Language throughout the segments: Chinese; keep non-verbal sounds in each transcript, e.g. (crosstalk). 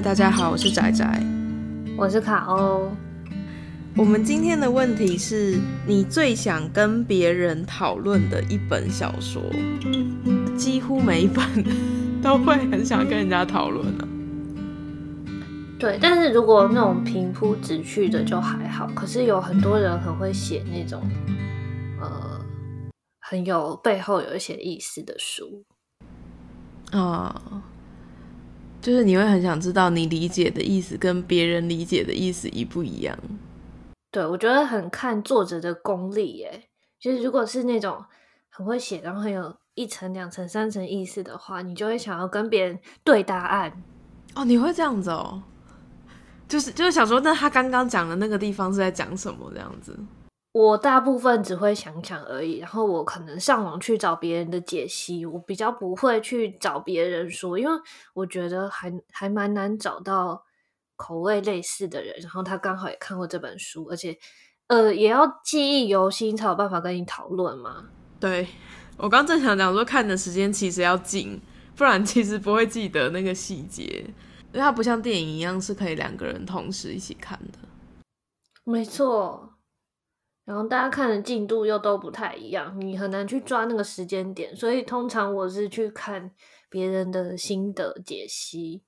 嗨，大家好，我是仔仔，我是卡欧。我们今天的问题是你最想跟别人讨论的一本小说，几乎每一本 (laughs) 都会很想跟人家讨论呢。对，但是如果那种平铺直叙的就还好，可是有很多人很会写那种，呃，很有背后有一些意思的书啊。就是你会很想知道你理解的意思跟别人理解的意思一不一样？对，我觉得很看作者的功力耶。就是如果是那种很会写，然后很有一层、两层、三层意思的话，你就会想要跟别人对答案。哦，你会这样子哦？就是就是想说，那他刚刚讲的那个地方是在讲什么？这样子。我大部分只会想想而已，然后我可能上网去找别人的解析，我比较不会去找别人说，因为我觉得还还蛮难找到口味类似的人，然后他刚好也看过这本书，而且呃也要记忆犹新才有办法跟你讨论嘛。对，我刚正想讲说，看的时间其实要近，不然其实不会记得那个细节，因为它不像电影一样是可以两个人同时一起看的。没错。然后大家看的进度又都不太一样，你很难去抓那个时间点，所以通常我是去看别人的心得解析。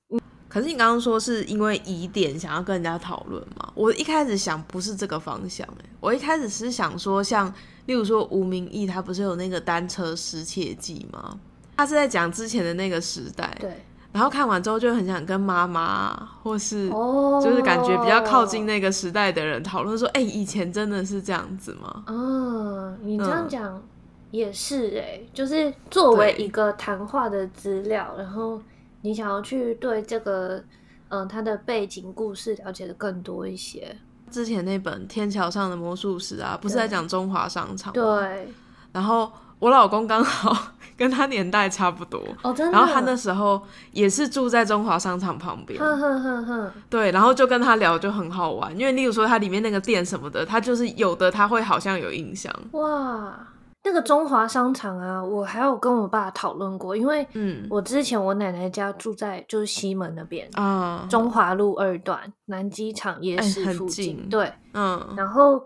可是你刚刚说是因为疑点想要跟人家讨论嘛？我一开始想不是这个方向，我一开始是想说像，例如说吴明义他不是有那个单车失窃记吗？他是在讲之前的那个时代。对。然后看完之后就很想跟妈妈，或是就是感觉比较靠近那个时代的人讨论说：“哎、oh. 欸，以前真的是这样子吗？”嗯、oh,，你这样讲也是哎、欸，就是作为一个谈话的资料，然后你想要去对这个嗯他的背景故事了解的更多一些。之前那本《天桥上的魔术师》啊，不是在讲中华商场吗？对，然后。我老公刚好 (laughs) 跟他年代差不多，oh, 真的？然后他那时候也是住在中华商场旁边，呵呵呵呵。对，然后就跟他聊就很好玩，因为例如说他里面那个店什么的，他就是有的他会好像有印象。哇，那个中华商场啊，我还有跟我爸讨论过，因为嗯，我之前我奶奶家住在就是西门那边啊，嗯，中华路二段南机场夜市附近，欸，对，嗯，然后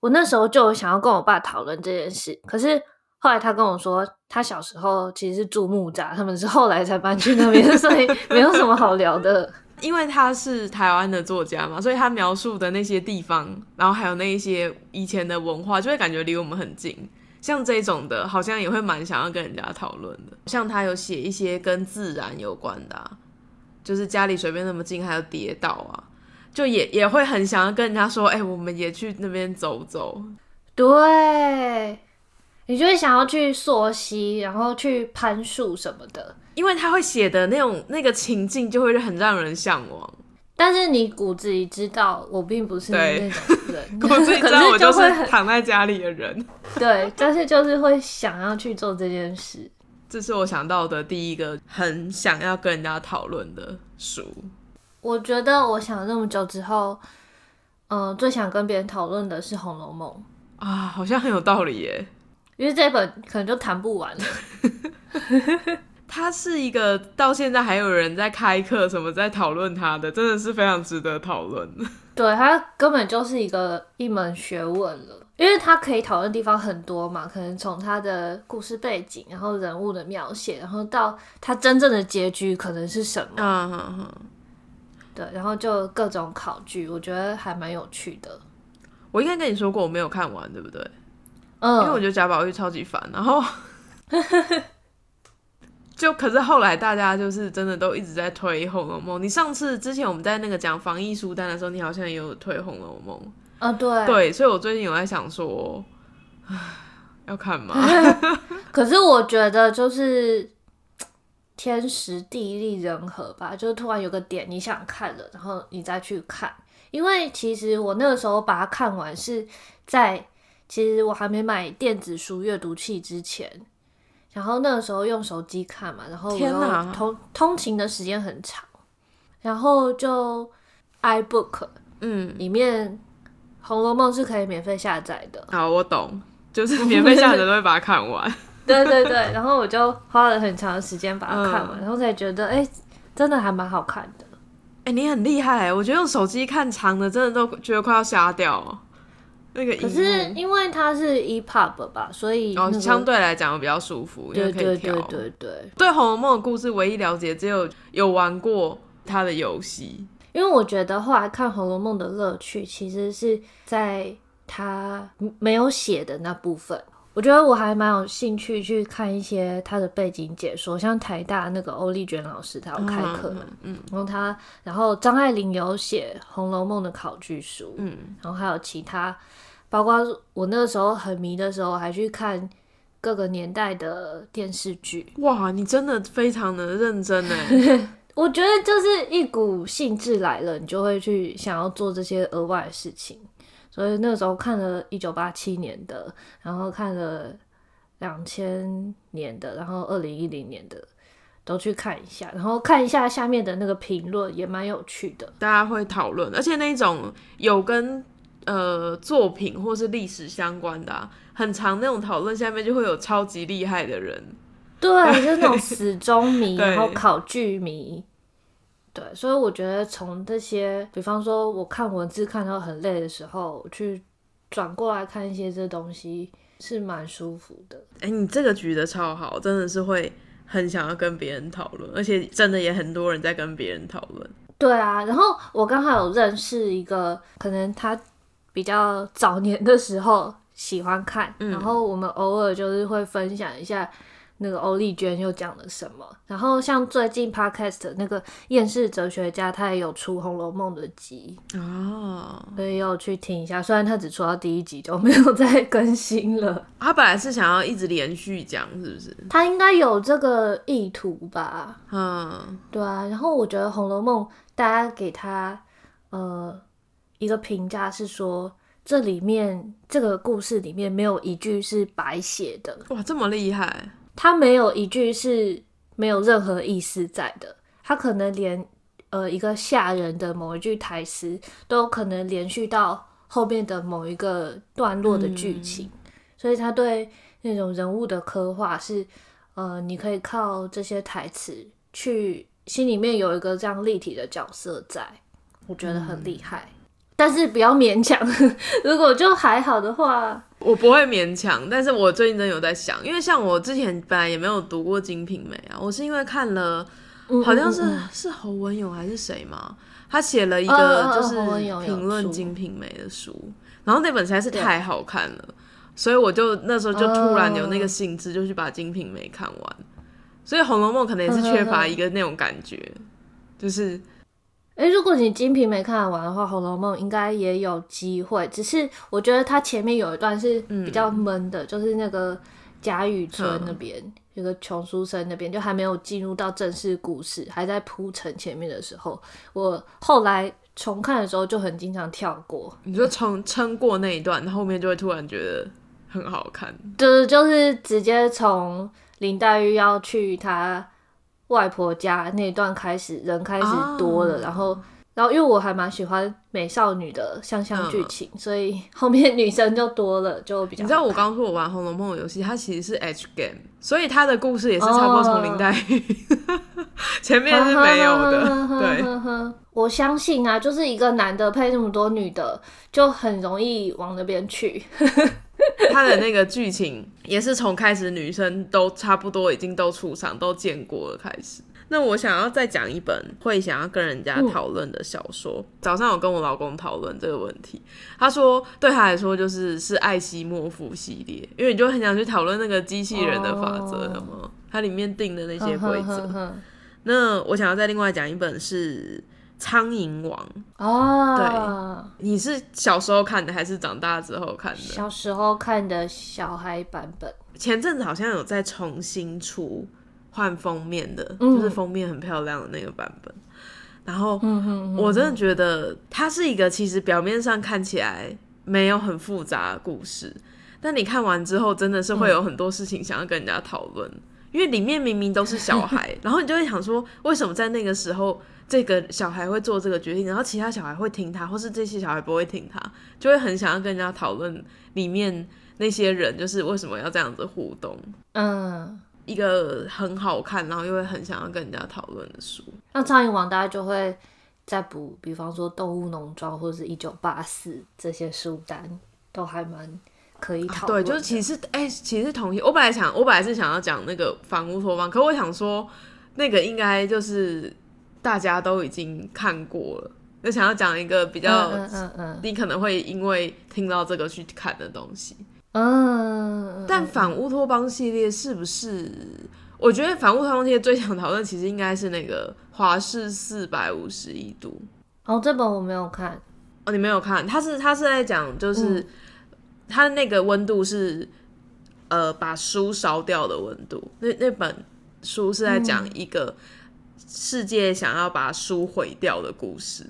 我那时候就有想要跟我爸讨论这件事，可是。后来他跟我说，他小时候其实是住木栅，他们是后来才搬去那边，(laughs) 所以没有什么好聊的。(laughs) 因为他是台湾的作家嘛，所以他描述的那些地方，然后还有那一些以前的文化，就会感觉离我们很近。像这种的，好像也会蛮想要跟人家讨论的。像他有写一些跟自然有关的啊，就是家里随便那么近，还有跌倒啊，就也也会很想要跟人家说，哎、欸，我们也去那边走走。对。你就会想要去溯溪，然后去攀树什么的，因为他会写的那种那个情境就会很让人向往。但是你骨子里知道，我并不是那种人，(laughs) 骨子里知道我就是躺在家里的人。(laughs) 对，但是就是会想要去做这件事。这是我想到的第一个很想要跟人家讨论的书。我觉得我想了那么久之后，嗯、呃，最想跟别人讨论的是《红楼梦》啊，好像很有道理耶。因为这本可能就谈不完了。(laughs) 它是一个到现在还有人在开课什么在讨论它的，真的是非常值得讨论。(laughs) 对，它根本就是一个一门学问了，因为它可以讨论的地方很多嘛，可能从它的故事背景，然后人物的描写，然后到它真正的结局可能是什么。嗯嗯嗯。对，然后就各种考据，我觉得还蛮有趣的。我应该跟你说过，我没有看完，对不对？嗯，因为我觉得贾宝玉超级烦，然后 (laughs) 就可是后来大家就是真的都一直在推《红楼梦》。你上次之前我们在那个讲防疫书单的时候，你好像也有推《红楼梦》啊？对对，所以我最近有在想说，要看吗？(laughs) 可是我觉得就是天时地利人和吧，就是突然有个点你想看了，然后你再去看。因为其实我那个时候把它看完是在。其实我还没买电子书阅读器之前，然后那个时候用手机看嘛，然后我通通勤的时间很长，然后就 iBook，嗯，里面《红楼梦》是可以免费下载的。好，我懂，就是免费下载都会把它看完。(laughs) 对对对，然后我就花了很长的时间把它看完，嗯、然后才觉得，哎、欸，真的还蛮好看的。哎、欸，你很厉害，我觉得用手机看长的，真的都觉得快要瞎掉。那个，可是因为它是 EPUB 吧，所以、那个哦、相对来讲比较舒服，因为可以调。对对对对对。对《红楼梦》的故事唯一了解只有有玩过它的游戏，因为我觉得后来看《红楼梦》的乐趣其实是在它没有写的那部分。我觉得我还蛮有兴趣去看一些他的背景解说，像台大那个欧丽娟老师，他有开课嘛，嗯，然后他，然后张爱玲有写《红楼梦》的考据书，嗯，然后还有其他，包括我那个时候很迷的时候，还去看各个年代的电视剧。哇，你真的非常的认真呢。(laughs) 我觉得就是一股兴致来了，你就会去想要做这些额外的事情。所以那个时候看了一九八七年的，然后看了两千年的，然后二零一零年的都去看一下，然后看一下下面的那个评论也蛮有趣的，大家会讨论，而且那种有跟呃作品或是历史相关的、啊、很长那种讨论，下面就会有超级厉害的人，对，就是那种 (laughs) 死忠迷，然后考据迷。对，所以我觉得从这些，比方说我看文字看到很累的时候，去转过来看一些这东西是蛮舒服的。哎、欸，你这个举的超好，真的是会很想要跟别人讨论，而且真的也很多人在跟别人讨论。对啊，然后我刚好有认识一个，可能他比较早年的时候喜欢看，嗯、然后我们偶尔就是会分享一下。那个欧丽娟又讲了什么？然后像最近 podcast 那个厌世哲学家，他也有出《红楼梦》的集哦，所以要去听一下。虽然他只出到第一集就没有 (laughs) 再更新了。他本来是想要一直连续讲，是不是？他应该有这个意图吧？嗯，对啊。然后我觉得《红楼梦》大家给他呃一个评价是说，这里面这个故事里面没有一句是白写的。哇，这么厉害！他没有一句是没有任何意思在的，他可能连呃一个吓人的某一句台词都可能连续到后面的某一个段落的剧情，嗯、所以他对那种人物的刻画是呃，你可以靠这些台词去心里面有一个这样立体的角色在，我觉得很厉害。嗯但是不要勉强，(laughs) 如果就还好的话，我不会勉强。但是我最近真的有在想，因为像我之前本来也没有读过《金瓶梅》啊，我是因为看了，好像是嗯嗯嗯是侯文勇还是谁嘛，他写了一个就是评论《金瓶梅》的书，然后那本实在是太好看了，所以我就那时候就突然有那个兴致，就去把《金瓶梅》看完。所以《红楼梦》可能也是缺乏一个那种感觉，就是。诶、欸，如果你《金瓶梅》看完的话，《红楼梦》应该也有机会。只是我觉得它前面有一段是比较闷的，嗯、就是那个贾雨村那边，有、嗯、个穷书生那边，就还没有进入到正式故事，还在铺陈前面的时候，我后来重看的时候就很经常跳过。你就从撑过那一段，后面就会突然觉得很好看。就是就是直接从林黛玉要去他。外婆家那段开始，人开始多了，啊、然后，然后因为我还蛮喜欢美少女的香香剧情，嗯、所以后面女生就多了，就比较。你知道我刚说我玩《红楼梦》的游戏，它其实是 H game，所以它的故事也是差不多从林黛玉、哦、(laughs) 前面是没有的。对，我相信啊，就是一个男的配那么多女的，就很容易往那边去。(laughs) 他的那个剧情也是从开始女生都差不多已经都出场都见过了开始。那我想要再讲一本会想要跟人家讨论的小说。嗯、早上有跟我老公讨论这个问题，他说对他来说就是是艾西莫夫系列，因为你就很想去讨论那个机器人的法则了嘛，它里面定的那些规则。哦、呵呵呵，那我想要再另外讲一本是。苍蝇王。哦，对，你是小时候看的还是长大之后看的？小时候看的小孩版本，前阵子好像有在重新出换封面的，嗯、就是封面很漂亮的那个版本。然后，我真的觉得它是一个其实表面上看起来没有很复杂的故事，但你看完之后真的是会有很多事情想要跟人家讨论，嗯、因为里面明明都是小孩，(laughs) 然后你就会想说，为什么在那个时候？这个小孩会做这个决定，然后其他小孩会听他，或是这些小孩不会听他，就会很想要跟人家讨论里面那些人，就是为什么要这样子互动。嗯，一个很好看，然后又会很想要跟人家讨论的书。那苍蝇王大家就会再补，比方说《动物农庄》或者是一九八四这些书单，都还蛮可以讨论、啊。对，就是其实，哎、欸，其实同意。我本来想，我本来是想要讲那个反乌托邦，可我想说，那个应该就是大家都已经看过了。就想要讲一个比较，嗯嗯嗯嗯、你可能会因为听到这个去看的东西。嗯，但反乌托邦系列是不是？我觉得反乌托邦系列最想讨论，其实应该是那个《华氏四百五十一度》。哦，这本我没有看。哦，你没有看？他是他是在讲，就是他那个温度是呃把书烧掉的温度。那那本书是在讲一个世界想要把书毁掉的故事。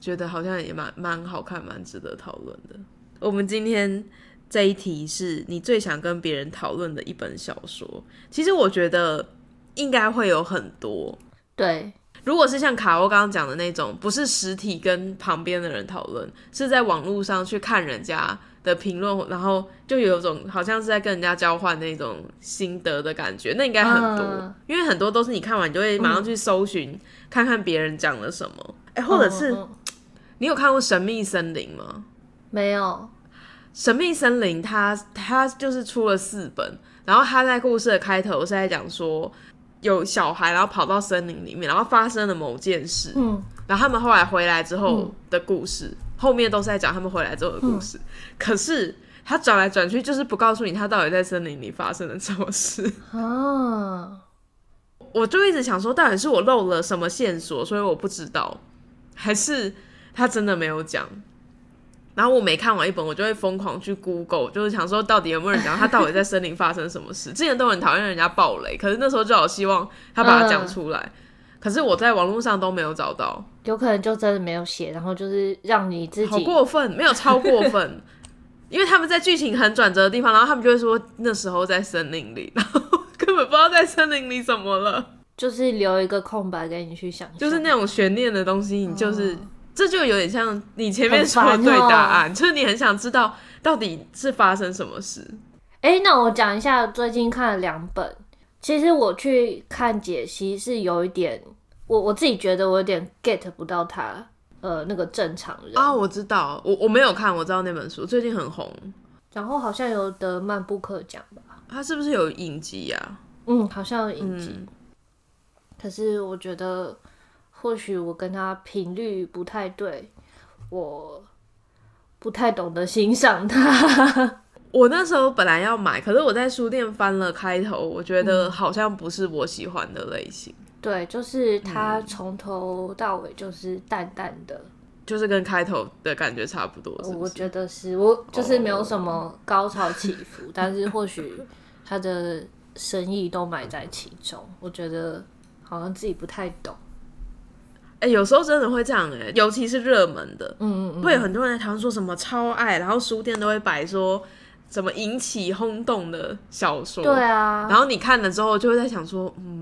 觉得好像也蛮蛮好看，蛮值得讨论的。我们今天这一题是你最想跟别人讨论的一本小说。其实我觉得应该会有很多。对，如果是像卡欧刚刚讲的那种，不是实体跟旁边的人讨论，是在网络上去看人家的评论，然后就有种好像是在跟人家交换那种心得的感觉。那应该很多，嗯，因为很多都是你看完你就会马上去搜寻，嗯，看看别人讲了什么。哎，或者是。嗯你有看过《神秘森林》吗？没有，《神秘森林》它它就是出了四本，然后它在故事的开头是在讲说有小孩，然后跑到森林里面，然后发生了某件事，嗯，然后他们后来回来之后的故事，嗯、后面都是在讲他们回来之后的故事。嗯、可是他转来转去，就是不告诉你他到底在森林里发生了什么事啊！我就一直想说，到底是我漏了什么线索，所以我不知道，还是？他真的没有讲，然后我每看完一本，我就会疯狂去 Google，就是想说到底有没有人讲他到底在森林发生什么事。之前都很讨厌人家暴雷，可是那时候就好希望他把它讲出来，嗯，可是我在网络上都没有找到，有可能就真的没有写，然后就是让你自己好过分，没有超过分，因为他们在剧情很转折的地方，然后他们就会说那时候在森林里，然后根本不知道在森林里怎么了，就是留一个空白给你去想，就是那种悬念的东西，你就是。嗯这就有点像你前面说的对答案，就是你很想知道到底是发生什么事。哎、欸，那我讲一下最近看了两本，其实我去看解析是有一点，我我自己觉得我有点 get 不到他，呃，那个正常人啊，我知道，我我没有看，我知道那本书最近很红，然后好像有得曼布克奖吧？他是不是有影集呀、啊？嗯，好像有影集，嗯、可是我觉得。或许我跟他频率不太对，我不太懂得欣赏他。(laughs) 我那时候本来要买，可是我在书店翻了开头，我觉得好像不是我喜欢的类型。嗯、对，就是他从头到尾就是淡淡的，嗯、就是跟开头的感觉差不多是不是？我觉得是我就是没有什么高潮起伏，哦、但是或许他的深意都埋在其中。我觉得好像自己不太懂。哎、欸，有时候真的会这样哎、欸，尤其是热门的，嗯嗯嗯，会有很多人在讨论说什么超爱，然后书店都会摆说什么引起轰动的小说，对啊，然后你看了之后就会在想说，嗯，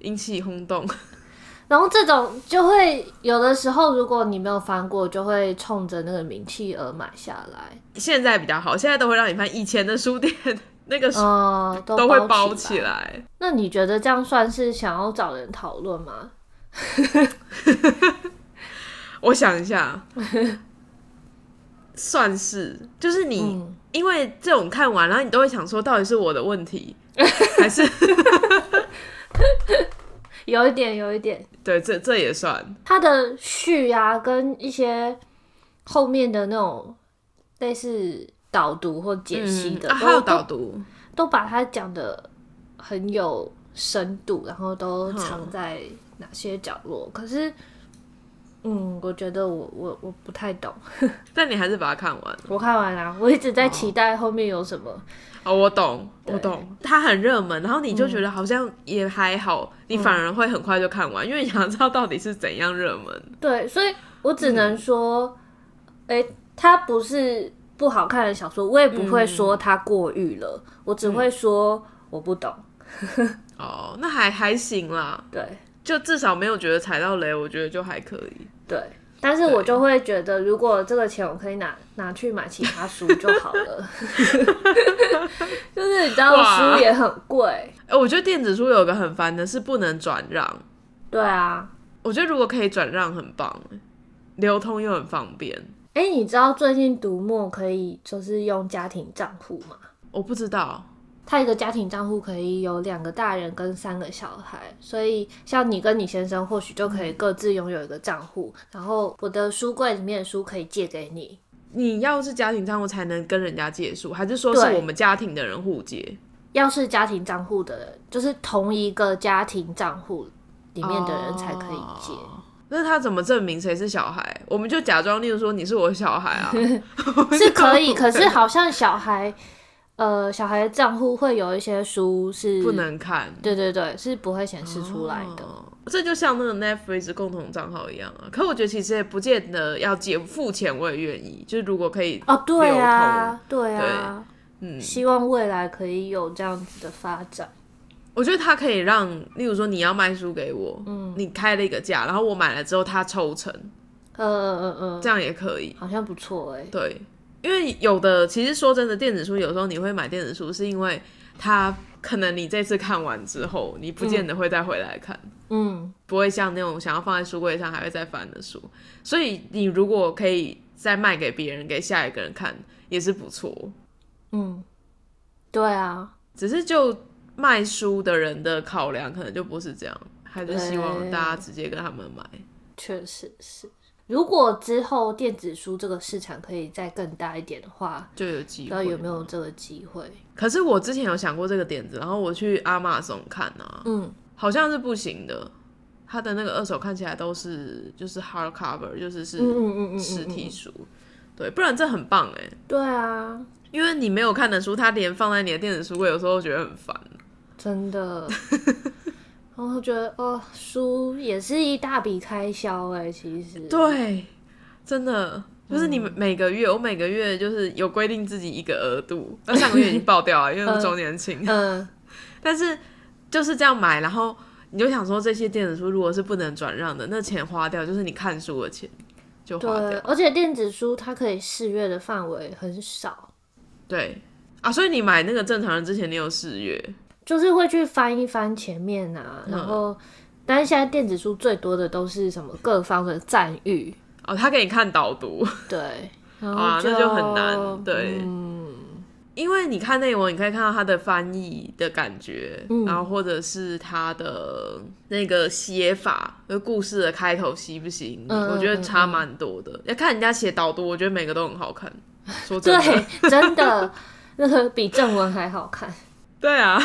引起轰动，(laughs) 然后这种就会有的时候，如果你没有翻过，就会冲着那个名气而买下来。现在比较好，现在都会让你翻，以前的书店 (laughs) 那个书、呃、都，都会包起来。那你觉得这样算是想要找人讨论吗？(laughs) 我想一下，算是就是你、嗯，因为这种看完，然后你都会想说，到底是我的问题，还是有一点，有一点，对，这这也算他的序啊，跟一些后面的那种类似导读或解析的，嗯啊、还有导读都，都把它讲的很有深度，然后都藏在。哪些角落？可是，嗯，我觉得我我我不太懂。(laughs) 但你还是把它看完了。我看完了，我一直在期待后面有什么。哦，我懂，我懂。它很热门，然后你就觉得好像也还好，嗯，你反而会很快就看完，因为你想知道到底是怎样热门。对，所以我只能说，哎，嗯，它不是不好看的小说，我也不会说它过誉了，嗯，我只会说我不懂。(laughs) 哦，那还还行啦。对。就至少没有觉得踩到雷，我觉得就还可以。对，但是我就会觉得，如果这个钱我可以拿拿去买其他书就好了。(laughs) 就是你知道，书也很贵。哎、欸，我觉得电子书有个很烦的是不能转让。对啊，我觉得如果可以转让，很棒，流通又很方便。哎、欸，你知道最近读墨可以就是用家庭账户吗？我不知道。他一个家庭账户可以有两个大人跟三个小孩，所以像你跟你先生或许就可以各自拥有一个账户，嗯、然后我的书柜里面的书可以借给你。你要是家庭账户才能跟人家借书，还是说是我们家庭的人互借？要是家庭账户的人，就是同一个家庭账户里面的人才可以借。哦、那他怎么证明谁是小孩？我们就假装，例如说你是我小孩啊，(laughs) 是可以。(laughs) 可是好像小孩。呃，小孩的账户会有一些书是不能看，对对对，是不会显示出来的。哦，这就像那个 Netflix 共同账号一样啊。可我觉得其实也不见得要借付钱，我也愿意。就是如果可以哦，对啊，对啊，对，嗯，希望未来可以有这样子的发展。我觉得它可以让，例如说你要卖书给我，嗯，你开了一个价，然后我买了之后他抽成，嗯嗯嗯嗯，这样也可以，好像不错哎，对。因为有的，其实说真的，电子书有时候你会买电子书，是因为它可能你这次看完之后，你不见得会再回来看，嗯，不会像那种想要放在书柜上还会再翻的书。所以你如果可以再卖给别人，给下一个人看，也是不错。嗯，对啊，只是就卖书的人的考量可能就不是这样，还是希望大家直接跟他们买。确实是。如果之后电子书这个市场可以再更大一点的话，就有机会。不知道有没有这个机会？可是我之前有想过这个点子，然后我去 Amazon 看啊，嗯，好像是不行的。他的那个二手看起来都是就是 hard cover，就是是实体书，对，不然这很棒哎。对啊，因为你没有看的书，它连放在你的电子书柜，有时候觉得很烦。真的。(laughs) 然后觉得哦，书也是一大笔开销哎，其实对，真的就是你每个月，嗯、我每个月就是有规定自己一个额度，那上个月已经爆掉了，因为是周年庆。嗯，但是就是这样买，然后你就想说，这些电子书如果是不能转让的，那钱花掉就是你看书的钱就花掉。而且电子书它可以试阅的范围很少。对啊，所以你买那个正常人之前，你有试阅。就是会去翻一翻前面啊，然后，嗯、但是现在电子书最多的都是什么各方的赞誉。哦，他给你看导读，对，(laughs) 啊，那就很难，对，嗯，因为你看内文，你可以看到他的翻译的感觉，嗯、然后或者是他的那个写法，就故事的开头吸不吸引你，嗯、我觉得差蛮多的。嗯、要看人家写导读，我觉得每个都很好看，(laughs) 说真的，对，真的那个 (laughs) 比正文还好看，对啊。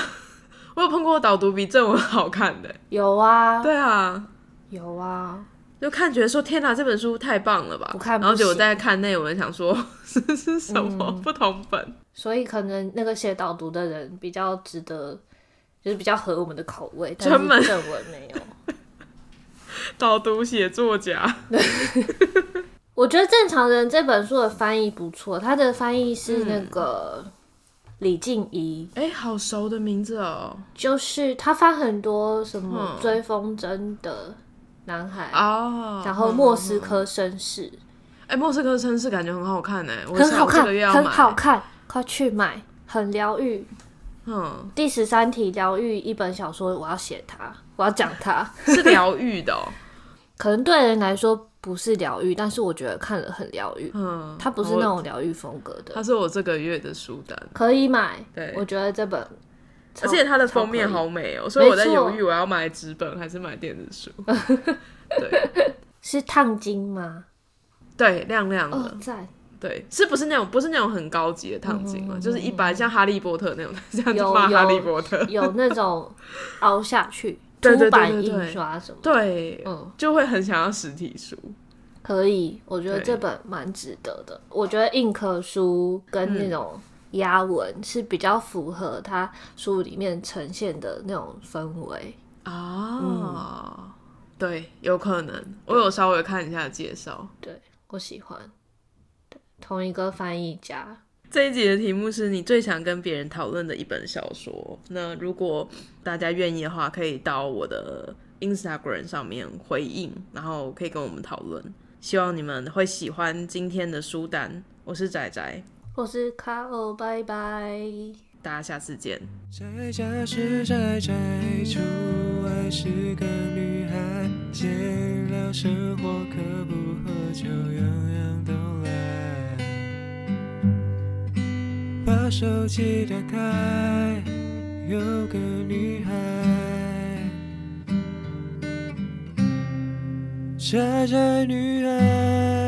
我有碰过导读比正文好看的，有啊，对啊，有啊，就看觉得说天哪，这本书太棒了吧，不看，然后结果在看内文，想说这 (laughs) 是什么、嗯、不同本，所以可能那个写导读的人比较值得，就是比较合我们的口味，但是正文没有。(laughs) 导读写作家，(laughs) 我觉得正常人这本书的翻译不错，他的翻译是那个。嗯李静怡，哎、欸，好熟的名字哦！就是他发很多什么追风筝的男孩哦，然后莫斯科绅士，哎、欸，莫斯科绅士感觉很好看哎，很好看，很好看，快去买，很疗愈。嗯，第十三题疗愈一本小说，我要写它，我要讲它，(laughs) 是疗愈的、哦，可能对人来说。不是疗愈，但是我觉得看了很疗愈。嗯，它不是那种疗愈风格的。它是我这个月的书单，可以买。对，我觉得这本，而且它的封面好美哦，所以我在犹豫我要买纸本还是买电子书。(laughs) 对，是烫金吗？对，亮亮的。哦，在。对，是不是那种不是那种很高级的烫金嘛？就是一般像哈利波特那种，这样子画哈利波特，有那种凹下去。凸版印刷什么？对，嗯，就会很想要实体书。可以，我觉得这本蛮值得的。我觉得硬壳书跟那种压文是比较符合它书里面呈现的那种氛围啊。嗯、对，有可能。我有稍微看一下介绍，对，我喜欢。对，同一个翻译家。这一集的题目是你最想跟别人讨论的一本小说。那如果大家愿意的话，可以到我的 Instagram 上面回应，然后可以跟我们讨论。希望你们会喜欢今天的书单。我是仔仔，我是卡欧，拜拜，大家下次见。在家是宅宅，出外是个女孩。生活可不喝酒，样样都把手机打开，有个女孩，傻傻女孩，